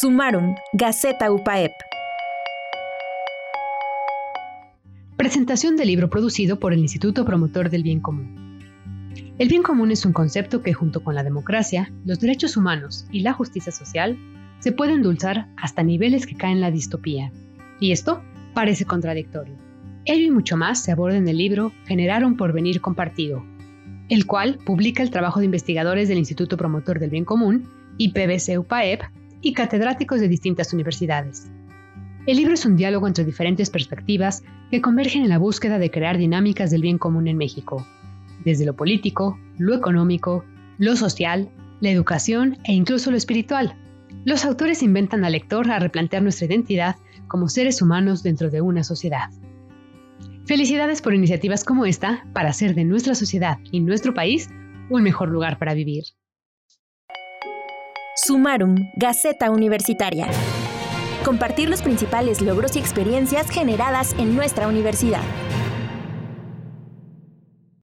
Sumaron, Gaceta UPAEP. Presentación del libro producido por el Instituto Promotor del Bien Común. El bien común es un concepto que junto con la democracia, los derechos humanos y la justicia social se puede endulzar hasta niveles que caen en la distopía. Y esto parece contradictorio. Ello y mucho más se aborda en el libro Generar un porvenir compartido, el cual publica el trabajo de investigadores del Instituto Promotor del Bien Común, IPBC-UPAEP, y catedráticos de distintas universidades. El libro es un diálogo entre diferentes perspectivas que convergen en la búsqueda de crear dinámicas del bien común en México, desde lo político, lo económico, lo social, la educación e incluso lo espiritual. Los autores inventan al lector a replantear nuestra identidad como seres humanos dentro de una sociedad. Felicidades por iniciativas como esta para hacer de nuestra sociedad y nuestro país un mejor lugar para vivir. Sumarum, Gaceta Universitaria. Compartir los principales logros y experiencias generadas en nuestra universidad.